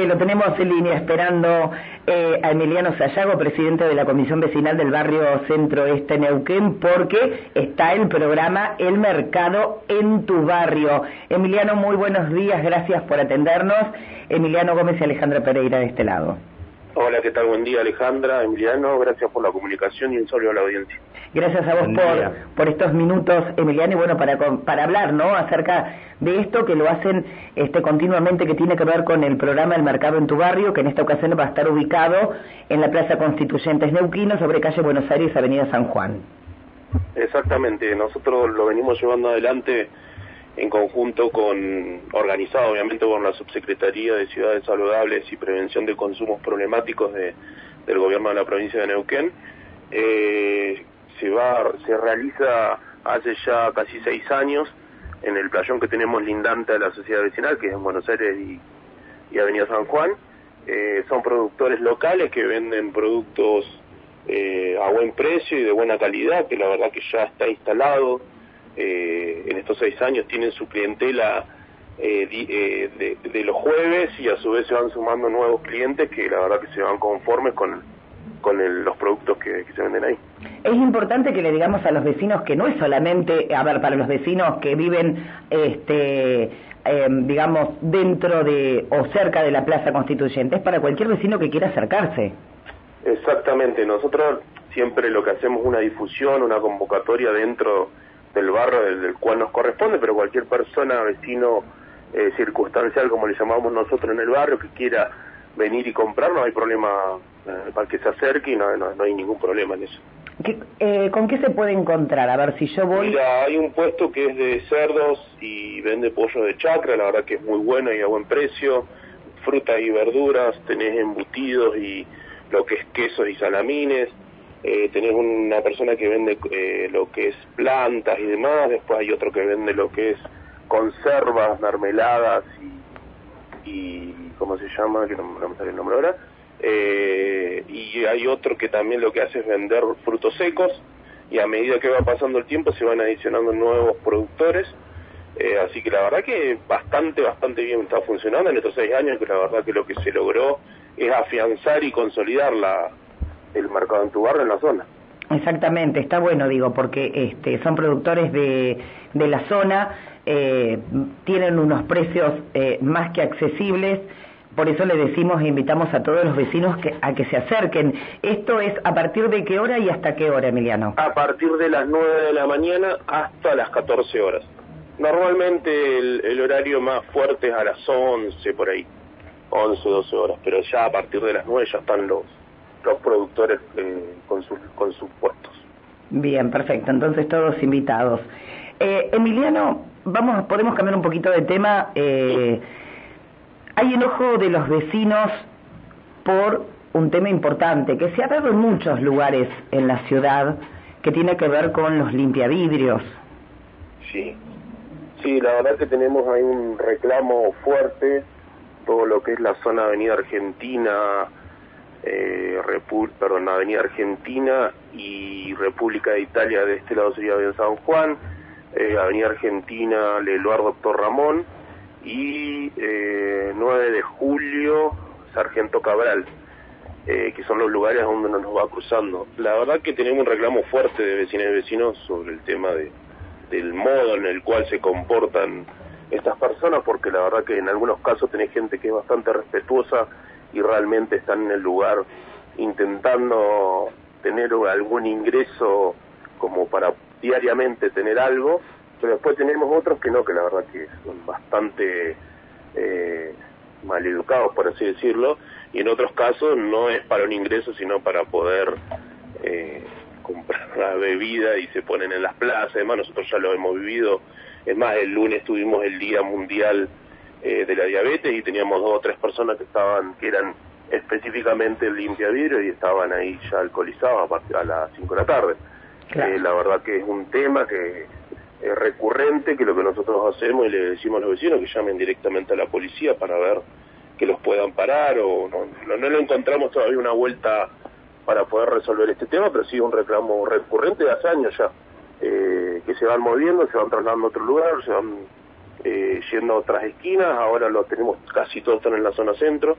Eh, lo tenemos en línea esperando eh, a Emiliano Sayago, presidente de la Comisión Vecinal del Barrio Centro Este Neuquén, porque está el programa El Mercado en tu Barrio. Emiliano, muy buenos días, gracias por atendernos. Emiliano Gómez y Alejandra Pereira de este lado. Hola, ¿qué tal? Buen día, Alejandra, Emiliano. Gracias por la comunicación y un saludo a la audiencia. Gracias a vos por, por estos minutos, Emiliano, y bueno, para, para hablar, ¿no?, acerca de esto que lo hacen este, continuamente, que tiene que ver con el programa El Mercado en tu Barrio, que en esta ocasión va a estar ubicado en la Plaza Constituyentes Neuquino, sobre calle Buenos Aires, Avenida San Juan. Exactamente, nosotros lo venimos llevando adelante en conjunto con, organizado obviamente con la Subsecretaría de Ciudades Saludables y Prevención de Consumos Problemáticos de, del Gobierno de la provincia de Neuquén. Eh, se va, se realiza hace ya casi seis años en el playón que tenemos lindante de la sociedad vecinal, que es en Buenos Aires y, Avenida San Juan. Eh, son productores locales que venden productos eh, a buen precio y de buena calidad, que la verdad que ya está instalado eh, en estos seis años, tienen su clientela de, de, los jueves y a su vez se van sumando nuevos clientes que la verdad que se van conformes con, con los productos que, se venden ahí. Es importante que le digamos a los vecinos que no es solamente, a ver, para los vecinos que viven, este, em, digamos, dentro de o cerca de la Plaza Constituyente, es para cualquier vecino que quiera acercarse. Exactamente, nosotros siempre lo que hacemos es una difusión, una convocatoria dentro del barrio del, cual nos corresponde, pero cualquier persona, vecino eh, circunstancial, como le llamamos nosotros en el barrio, que quiera venir y comprar, no hay problema eh, para que se acerque y no, no, hay ningún problema en eso. Eh, ¿Con qué se puede encontrar? A ver si yo voy... Mira, hay un puesto que es de cerdos y vende pollo de chacra, la verdad que es muy bueno y a buen precio, fruta y verduras, tenés embutidos y lo que es quesos y salamines, eh, tenés una persona que vende eh, lo que es plantas y demás, después hay otro que vende lo que es conservas, mermeladas y, y ¿cómo se llama? Que no, me sale el nombre ahora eh, y hay otro que también lo que hace es vender frutos secos y a medida que va pasando el tiempo se van adicionando nuevos productores. Eh, así que la verdad que bastante, bastante bien está funcionando en estos seis años, que la verdad que lo que se logró es afianzar y consolidar la, el mercado en tu barrio en la zona. Exactamente, está bueno, digo, porque este, son productores de, de la zona, eh, tienen unos precios eh, más que accesibles por eso le decimos e invitamos a todos los vecinos que, a que se acerquen. ¿Esto es a partir de qué hora y hasta qué hora, Emiliano? A partir de las 9 de la mañana hasta las 14 horas. Normalmente el, horario más fuerte es a las 11 por ahí, 11, 12 horas, pero ya a partir de las 9 ya están los, los productores eh, con, sus, con sus puestos. Bien, perfecto, entonces todos invitados. Eh, Emiliano, vamos, podemos cambiar un poquito de tema. Eh, hay enojo de los vecinos por un tema importante que se ha dado en muchos lugares en la ciudad que tiene que ver con los limpiavidrios. Sí, sí, la verdad que tenemos ahí un reclamo fuerte, todo lo que es la zona Avenida Argentina, eh, perdón, Avenida Argentina y República de Italia de este lado sería bien San Juan, eh, Avenida Argentina, Leluar Doctor Ramón, y eh, 9 de julio Sargento Cabral, eh, que son los lugares donde nos va cruzando. La verdad que tenemos un reclamo fuerte de vecinos y vecinos sobre el tema de, del modo en el cual se comportan estas personas, porque la verdad que en algunos casos tenés gente que es bastante respetuosa y realmente están en el lugar intentando tener algún ingreso como para diariamente tener algo pero después tenemos otros que no, que la verdad que son bastante eh, maleducados, por así decirlo, y en otros casos no es para un ingreso, sino para poder eh, comprar la bebida y se ponen en las plazas, además nosotros ya lo hemos vivido, es más, el lunes tuvimos el Día Mundial eh, de la Diabetes y teníamos dos o tres personas que estaban, que eran específicamente limpia vidrio y estaban ahí ya alcoholizados a, a las 5 de la tarde. Eh, la verdad que es un tema que es recurrente que lo que nosotros hacemos y le decimos a los vecinos que llamen directamente a la policía para ver que los puedan parar o no, no, le encontramos todavía una vuelta para poder resolver este tema, pero sí un reclamo recurrente de hace años ya, eh, que se van moviendo, se van trasladando a otro lugar, se van eh, yendo a otras esquinas, ahora lo tenemos casi todo están en la zona centro.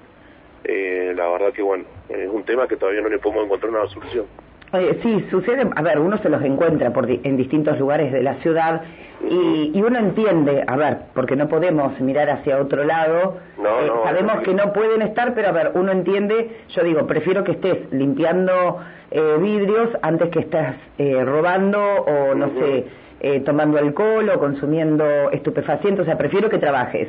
Eh, la verdad que bueno, es un tema que todavía no le podemos encontrar una solución. sí, sucede, a ver, uno se los encuentra por en distintos lugares de la ciudad y, y, uno entiende, a ver, porque no podemos mirar hacia otro lado, eh, sabemos que no pueden estar, pero a ver, uno entiende, yo digo, prefiero que estés limpiando eh, vidrios antes que estés eh, robando o no sé, eh, tomando alcohol o consumiendo estupefacientes, o sea, prefiero que trabajes.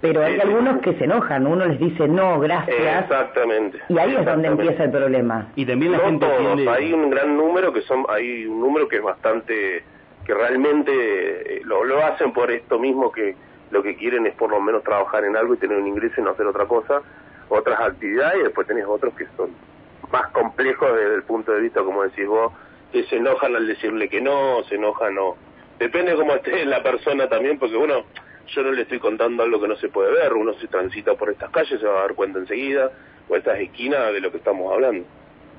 Pero hay algunos que se enojan, uno les dice no, gracias. Exactamente. Y ahí es donde empieza el problema. Y también la gente hay un gran número que son, hay un número que es bastante, que realmente eh, lo, lo hacen por esto mismo que lo que quieren es por lo menos trabajar en algo y tener un ingreso y no hacer otra cosa, otras actividades, y después tenés otros que son más complejos desde el punto de vista, como decís vos, que se enojan al decirle que no, se enojan o... Depende cómo esté la persona también, porque bueno, yo no le estoy contando algo que no se puede ver, uno se transita por estas calles, se va a dar cuenta enseguida, o estas esquinas de lo que estamos hablando.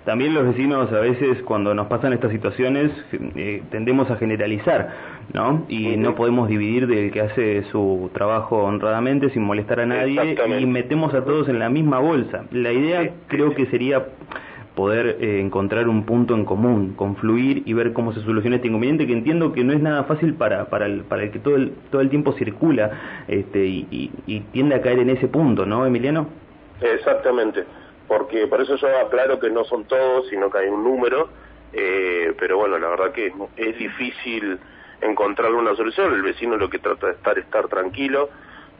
También los vecinos a veces cuando nos pasan estas situaciones eh, tendemos a generalizar, ¿no? Y no podemos dividir del que hace su trabajo honradamente sin molestar a nadie y metemos a todos en la misma bolsa. La idea creo que sería poder eh, encontrar un punto en común, confluir y ver cómo se soluciona este inconveniente que entiendo que no es nada fácil para, para, el, para el que todo el, todo el tiempo circula este, y, y, tiende a caer en ese punto, ¿no, Emiliano? Exactamente, porque por eso yo aclaro que no son todos, sino que hay un número, eh, pero bueno, la verdad que es difícil encontrar una solución, el vecino lo que trata de estar estar tranquilo,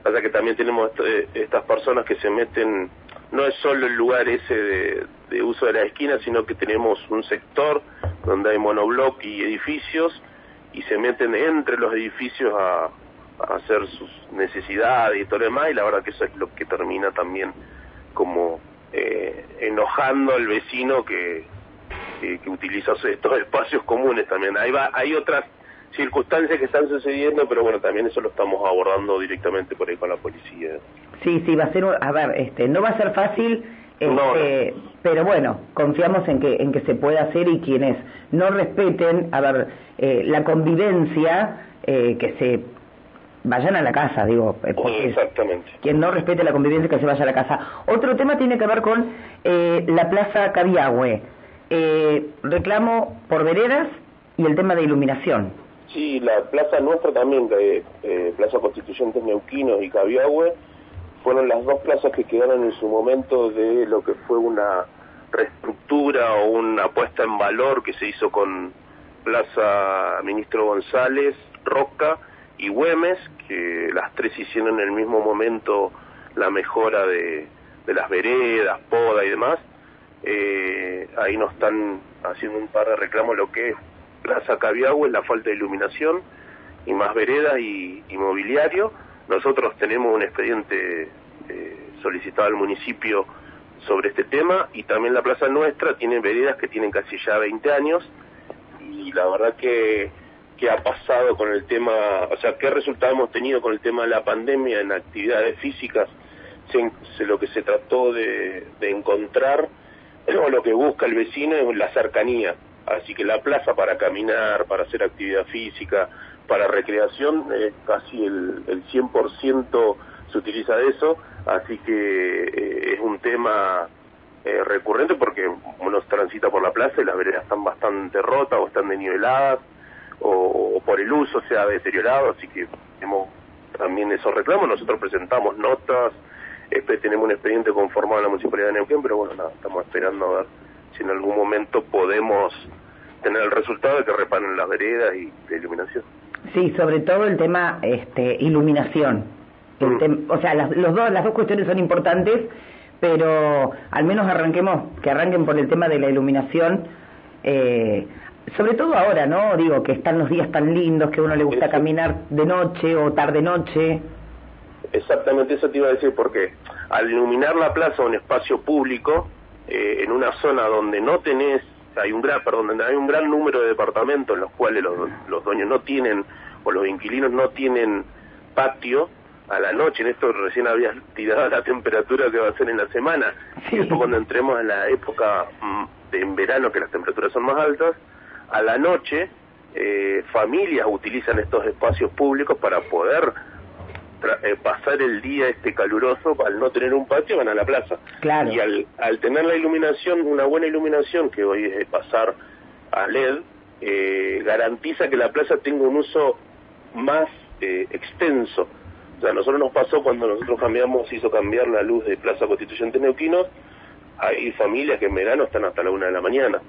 pasa que también tenemos eh, estas personas que se meten no es solo el lugar ese de, uso de la esquina, sino que tenemos un sector donde hay monobloc y edificios y se meten entre los edificios a, hacer sus necesidades y todo lo demás y la verdad que eso es lo que termina también como eh, enojando al vecino que, que, que, utiliza estos espacios comunes también. Ahí va, hay otras circunstancias que están sucediendo, pero bueno, también eso lo estamos abordando directamente por ahí con la policía. Sí, sí, va a ser, a ver, este, no va a ser fácil, este, pero bueno, confiamos en que, en que se pueda hacer y quienes no respeten, a ver, eh, la convivencia, eh, que se vayan a la casa, digo. Eh, Exactamente. Quien no respete la convivencia, que se vaya a la casa. Otro tema tiene que ver con la Plaza Cabiagüe. reclamo por veredas y el tema de iluminación. Sí, la plaza nuestra también, Plaza Constituyentes Neuquinos y Cabiahue, fueron las dos plazas que quedaron en su momento de lo que fue una reestructura o una puesta en valor que se hizo con Plaza Ministro González, Roca y Güemes, que las tres hicieron en el mismo momento la mejora de, de las veredas, poda y demás. Eh, ahí nos están haciendo un par de reclamos lo que es Plaza Cabiagua es la falta de iluminación y más veredas y, mobiliario. Nosotros tenemos un expediente eh, solicitado al municipio sobre este tema y también la plaza nuestra tiene veredas que tienen casi ya 20 años y la verdad que, que ha pasado con el tema, o sea, qué resultado hemos tenido con el tema de la pandemia en actividades físicas, se, lo que se trató de, de encontrar o lo que busca el vecino es la cercanía Así que la plaza para caminar, para hacer actividad física, para recreación, eh, casi el, el 100% se utiliza de eso, así que eh, es un tema eh, recurrente porque uno transita por la plaza y las veredas están bastante rotas o están deniveladas o, o por el uso se ha deteriorado, así que tenemos también esos reclamos, nosotros presentamos notas, tenemos un expediente conformado en la Municipalidad de Neuquén, pero bueno, nada, estamos esperando a ver si en algún momento podemos tener el resultado de que reparen las veredas y la iluminación. Sí, sobre todo el tema este, iluminación. Mm. o sea, las, los dos, las dos cuestiones son importantes, pero al menos arranquemos, que arranquen por el tema de la iluminación. Eh, sobre todo ahora, ¿no? Digo, que están los días tan lindos, que a uno le gusta caminar de noche o tarde-noche. Exactamente, eso te iba a decir, porque al iluminar la plaza o un espacio público, eh, en una zona donde no tenés, hay un gran, perdón, hay un gran número de departamentos en los cuales los, los dueños no tienen, o los inquilinos no tienen patio, a la noche, en esto recién habías tirado la temperatura que va a ser en la semana, y después cuando entremos en la época mm, de, en verano, que las temperaturas son más altas, a la noche eh, familias utilizan estos espacios públicos para poder eh, pasar el día este caluroso, al no tener un patio, van a la plaza. Claro. Y al, al tener la iluminación, una buena iluminación, que hoy es de pasar a LED, eh, garantiza que la plaza tenga un uso más eh, extenso. O sea, a nosotros nos pasó cuando nosotros cambiamos, hizo cambiar la luz de Plaza Constituyente Neuquinos, hay familias que en verano están hasta la una de la mañana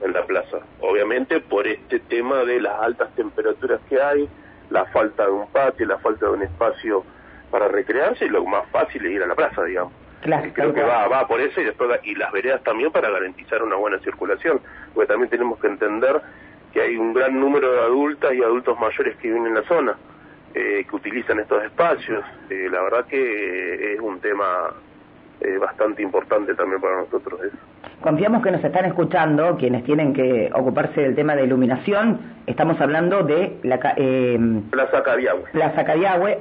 en la plaza. Obviamente por este tema de las altas temperaturas que hay, la falta de un patio, la falta de un espacio para recrearse, y lo más fácil es ir a la plaza, digamos. Claro, Creo que va, va por eso y después y las veredas también para garantizar una buena circulación, porque también tenemos que entender que hay un gran número de adultas y adultos mayores que viven en la zona, eh, que utilizan estos espacios. Eh, la verdad que es un tema eh, bastante importante también para nosotros. Eso. Confiamos que nos están escuchando quienes tienen que ocuparse del tema de iluminación. Estamos hablando de la eh, Plaza Cariagüe. Plaza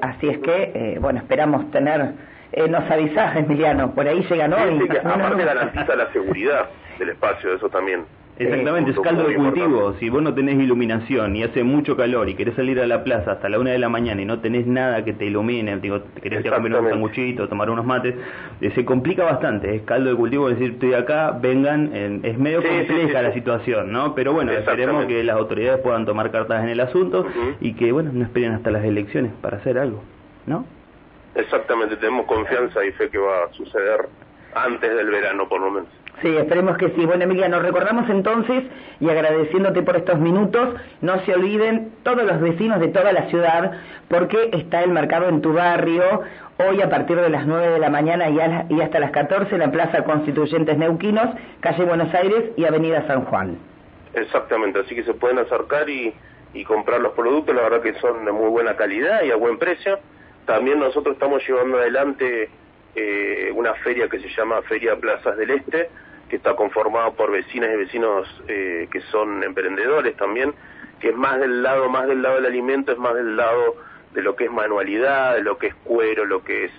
así es que, eh, bueno, esperamos tener. Eh, nos avisás, Emiliano, por ahí llegan hoy. Sí, que aparte garantiza la seguridad del espacio, eso también. Exactamente, es caldo de cultivo. Si vos no tenés iluminación y hace mucho calor y querés salir a la plaza hasta la una de la mañana y no tenés nada que te ilumine, digo, querés ir a comer un sanguchito, tomar unos mates, eh, se complica bastante. Es caldo de cultivo decir, estoy acá, vengan, es medio Sí, compleja sí, la situación, ¿no? Pero bueno, esperemos que las autoridades puedan tomar cartas en el asunto y que, bueno, no esperen hasta las elecciones para hacer algo, ¿no? Exactamente, tenemos confianza y fe que va a suceder antes del verano, por lo menos. Sí, esperemos que sí. Bueno, Emiliano, recordamos entonces y agradeciéndote por estos minutos, no se olviden todos los vecinos de toda la ciudad, porque está el mercado en tu barrio, hoy a partir de las 9 de la mañana y, la- y hasta las 14 en la Plaza Constituyentes Neuquinos, calle Buenos Aires y Avenida San Juan. Exactamente, así que se pueden acercar y, y comprar los productos, la verdad que son de muy buena calidad y a buen precio. También nosotros estamos llevando adelante eh, una feria que se llama Feria Plazas del Este, que está conformada por vecinas y vecinos eh, que son emprendedores también, que es más del lado, más del lado del alimento, es más del lado de lo que es manualidad, de lo que es cuero, lo que es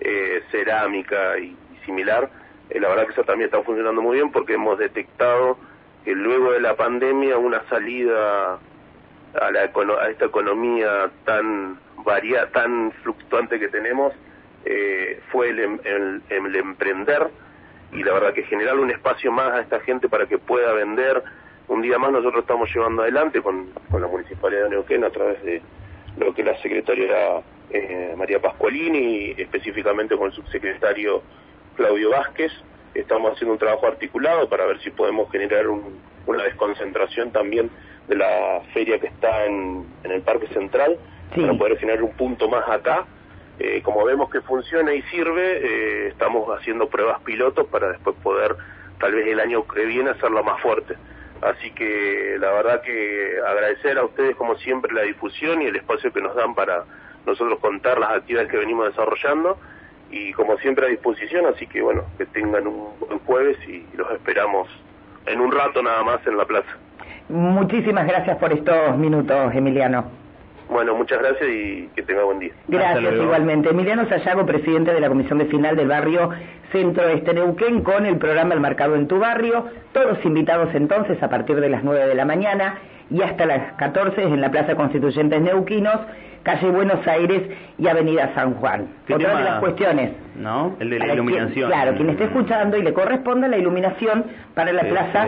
eh, cerámica y, similar. Eh, la verdad que eso también está funcionando muy bien porque hemos detectado que luego de la pandemia una salida a, la, a esta economía tan varia, tan fluctuante que tenemos eh, fue el, em- emprender y la verdad que generar un espacio más a esta gente para que pueda vender. Un día más nosotros estamos llevando adelante con, con la Municipalidad de Neuquén a través de lo que la secretaria era eh, María Pascualini y específicamente con el subsecretario Claudio Vázquez. Estamos haciendo un trabajo articulado para ver si podemos generar un- una desconcentración también de la feria que está en, en el Parque Central, Sí. para poder generar un punto más acá. Eh, como vemos que funciona y sirve, eh, estamos haciendo pruebas pilotos para después poder, tal vez el año que viene, hacerlo más fuerte. Así que la verdad que agradecer a ustedes como siempre la difusión y el espacio que nos dan para nosotros contar las actividades que venimos desarrollando y como siempre a disposición, así que bueno, que tengan un buen jueves y los esperamos en un rato nada más en la plaza. Muchísimas gracias por estos minutos, Emiliano. Bueno, muchas gracias y que tenga buen día. Gracias igualmente. Emiliano Sayago, presidente de la Comisión de Final del barrio Centro Este Neuquén, con el programa El Mercado en tu Barrio. Todos invitados entonces a partir de las 9 de la mañana y hasta las 14 en la Plaza Constituyentes Neuquinos, calle Buenos Aires y Avenida San Juan. ¿Qué Otra tema? de las cuestiones. ¿No? El de la Para quien- iluminación. claro, quien esté escuchando y le corresponda la iluminación para la Sí, Plaza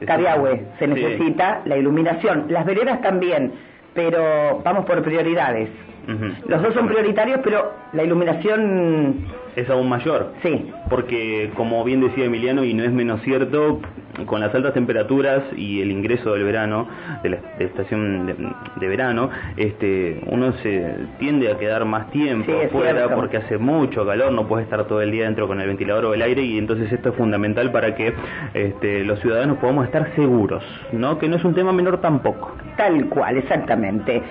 sí. Cariahue. Se Sí. necesita la iluminación. Las veredas también, pero vamos por prioridades. Los dos son prioritarios, pero la iluminación, Es aún mayor. sí. porque como bien decía Emiliano y no es menos cierto con las altas temperaturas y el ingreso del verano de la, de la estación de, de verano este uno se tiende a quedar más tiempo Sí, afuera porque hace mucho calor no puedes estar todo el día dentro con el ventilador o el aire y entonces esto es fundamental para que este, los ciudadanos podamos estar seguros no que no es un tema menor tampoco Tal cual, exactamente.